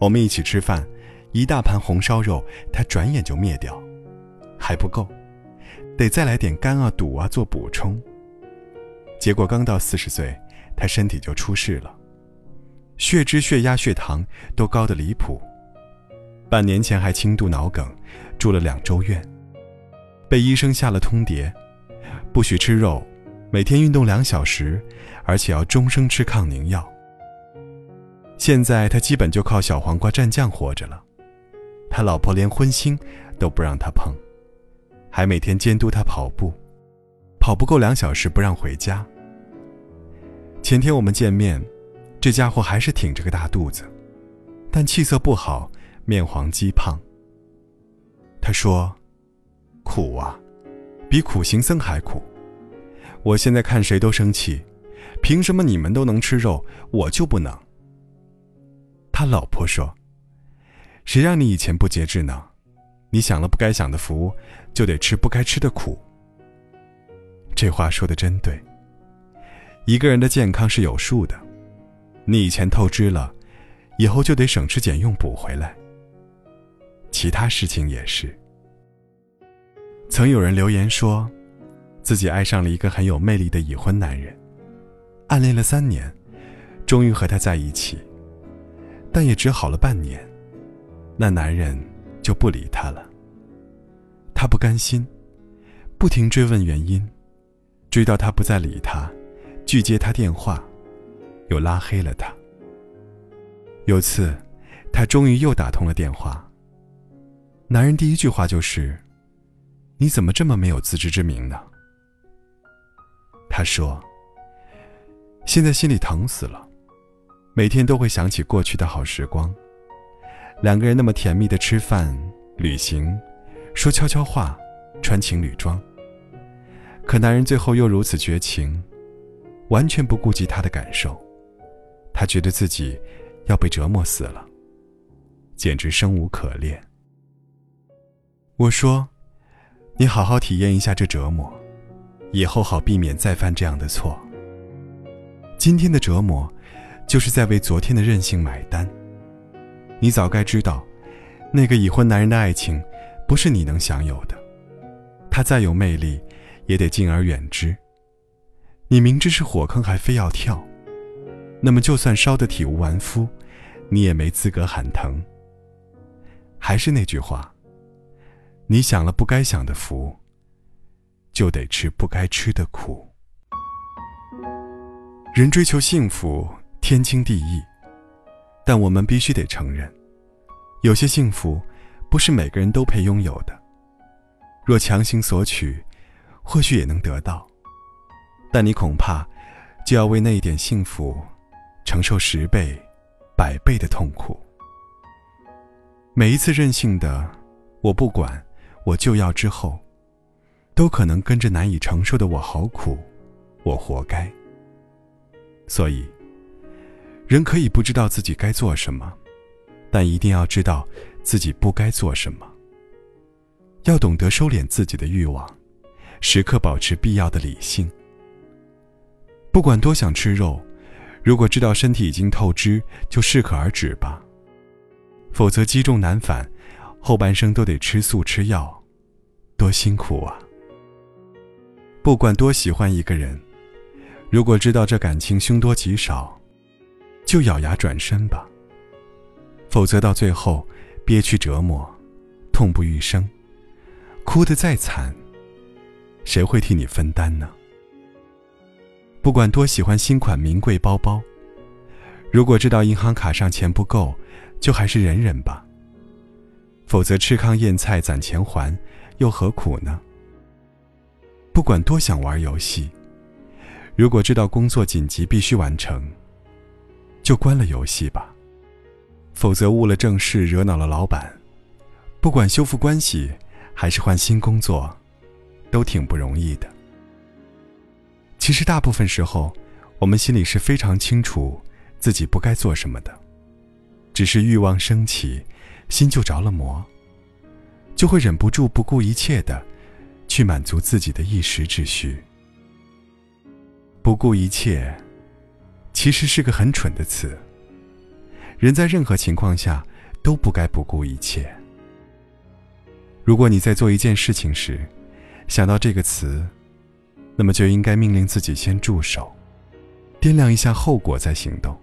我们一起吃饭，一大盘红烧肉，他转眼就灭掉，还不够，得再来点肝啊、肚啊做补充。结果刚到四十岁，他身体就出事了，血脂、血压、血糖都高得离谱。半年前还轻度脑梗，住了两周院，被医生下了通牒，不许吃肉，每天运动两小时，而且要终生吃抗凝药。现在他基本就靠小黄瓜蘸酱活着了，他老婆连荤腥都不让他碰，还每天监督他跑步，跑不够两小时不让回家。前天我们见面，这家伙还是挺着个大肚子，但气色不好，面黄肌胖。他说：“苦啊，比苦行僧还苦。我现在看谁都生气，凭什么你们都能吃肉，我就不能？”他老婆说：“谁让你以前不节制呢？你享了不该享的福，就得吃不该吃的苦。”这话说的真对。一个人的健康是有数的，你以前透支了，以后就得省吃俭用补回来。其他事情也是。曾有人留言说，自己爱上了一个很有魅力的已婚男人，暗恋了三年，终于和他在一起。但也只好了半年，那男人就不理她了。她不甘心，不停追问原因，追到他不再理她，拒接她电话，又拉黑了他。有次，她终于又打通了电话。男人第一句话就是：“你怎么这么没有自知之明呢？”她说：“现在心里疼死了。”每天都会想起过去的好时光，两个人那么甜蜜的吃饭、旅行，说悄悄话，穿情侣装。可男人最后又如此绝情，完全不顾及她的感受，他觉得自己要被折磨死了，简直生无可恋。我说：“你好好体验一下这折磨，以后好避免再犯这样的错。今天的折磨。”就是在为昨天的任性买单。你早该知道，那个已婚男人的爱情，不是你能享有的。他再有魅力，也得敬而远之。你明知是火坑还非要跳，那么就算烧得体无完肤，你也没资格喊疼。还是那句话，你享了不该享的福，就得吃不该吃的苦。人追求幸福。天经地义，但我们必须得承认，有些幸福不是每个人都配拥有的。若强行索取，或许也能得到，但你恐怕就要为那一点幸福承受十倍、百倍的痛苦。每一次任性的“我不管，我就要”之后，都可能跟着难以承受的“我好苦，我活该”。所以。人可以不知道自己该做什么，但一定要知道自己不该做什么。要懂得收敛自己的欲望，时刻保持必要的理性。不管多想吃肉，如果知道身体已经透支，就适可而止吧。否则积重难返，后半生都得吃素吃药，多辛苦啊！不管多喜欢一个人，如果知道这感情凶多吉少，就咬牙转身吧，否则到最后憋屈折磨，痛不欲生，哭得再惨，谁会替你分担呢？不管多喜欢新款名贵包包，如果知道银行卡上钱不够，就还是忍忍吧。否则吃糠咽菜攒钱还，又何苦呢？不管多想玩游戏，如果知道工作紧急必须完成。就关了游戏吧，否则误了正事，惹恼了老板，不管修复关系还是换新工作，都挺不容易的。其实大部分时候，我们心里是非常清楚自己不该做什么的，只是欲望升起，心就着了魔，就会忍不住不顾一切的去满足自己的一时之需。不顾一切，其实是个很蠢的词。人在任何情况下都不该不顾一切。如果你在做一件事情时，想到这个词，那么就应该命令自己先住手，掂量一下后果再行动。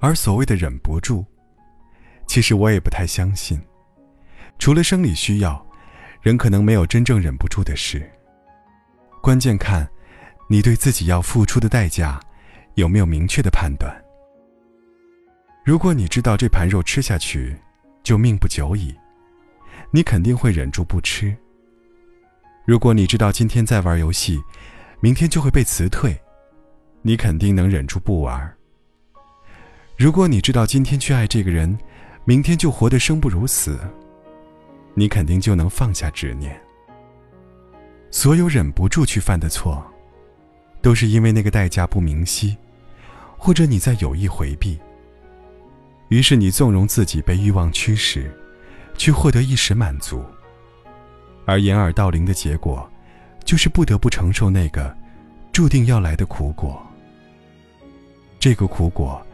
而所谓的忍不住，其实我也不太相信。除了生理需要，人可能没有真正忍不住的事。关键看。你对自己要付出的代价，有没有明确的判断？如果你知道这盘肉吃下去就命不久矣，你肯定会忍住不吃。如果你知道今天再玩游戏，明天就会被辞退，你肯定能忍住不玩。如果你知道今天去爱这个人，明天就活得生不如死，你肯定就能放下执念。所有忍不住去犯的错。都是因为那个代价不明晰，或者你在有意回避。于是你纵容自己被欲望驱使，去获得一时满足。而掩耳盗铃的结果，就是不得不承受那个注定要来的苦果。这个苦果，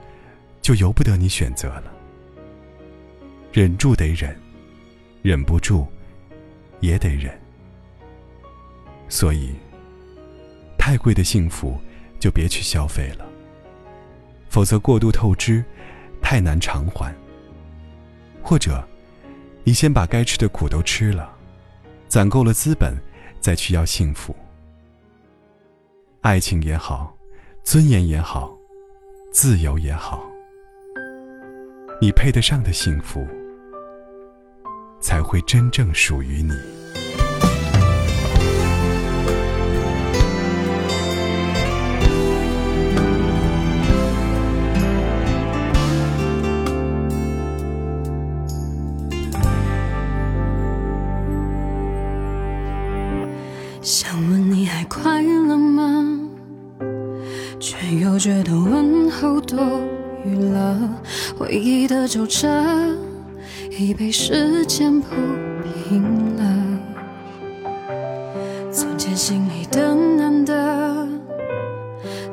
就由不得你选择了。忍住得忍，忍不住也得忍。所以。太贵的幸福，就别去消费了。否则过度透支，太难偿还。或者，你先把该吃的苦都吃了，攒够了资本，再去要幸福。爱情也好，尊严也好，自由也好，你配得上的幸福，才会真正属于你。想问你还快乐吗？却又觉得问候多余了。回忆的皱褶已被时间铺平了。从前心里的难得，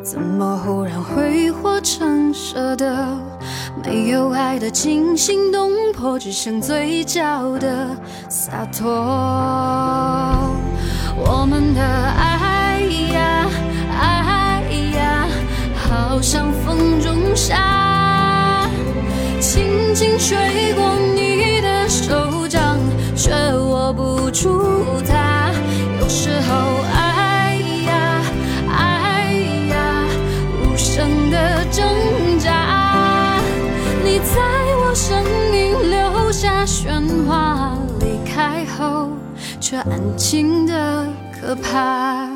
怎么忽然挥霍成舍得？没有爱的惊心动魄，只剩嘴角的洒脱。我们的爱呀，爱呀，好像风中沙，轻轻吹过你的手掌，却握不住它。有时候，爱呀，爱呀，无声的挣扎。你在我生命留下喧哗，离开后。却安静的可怕。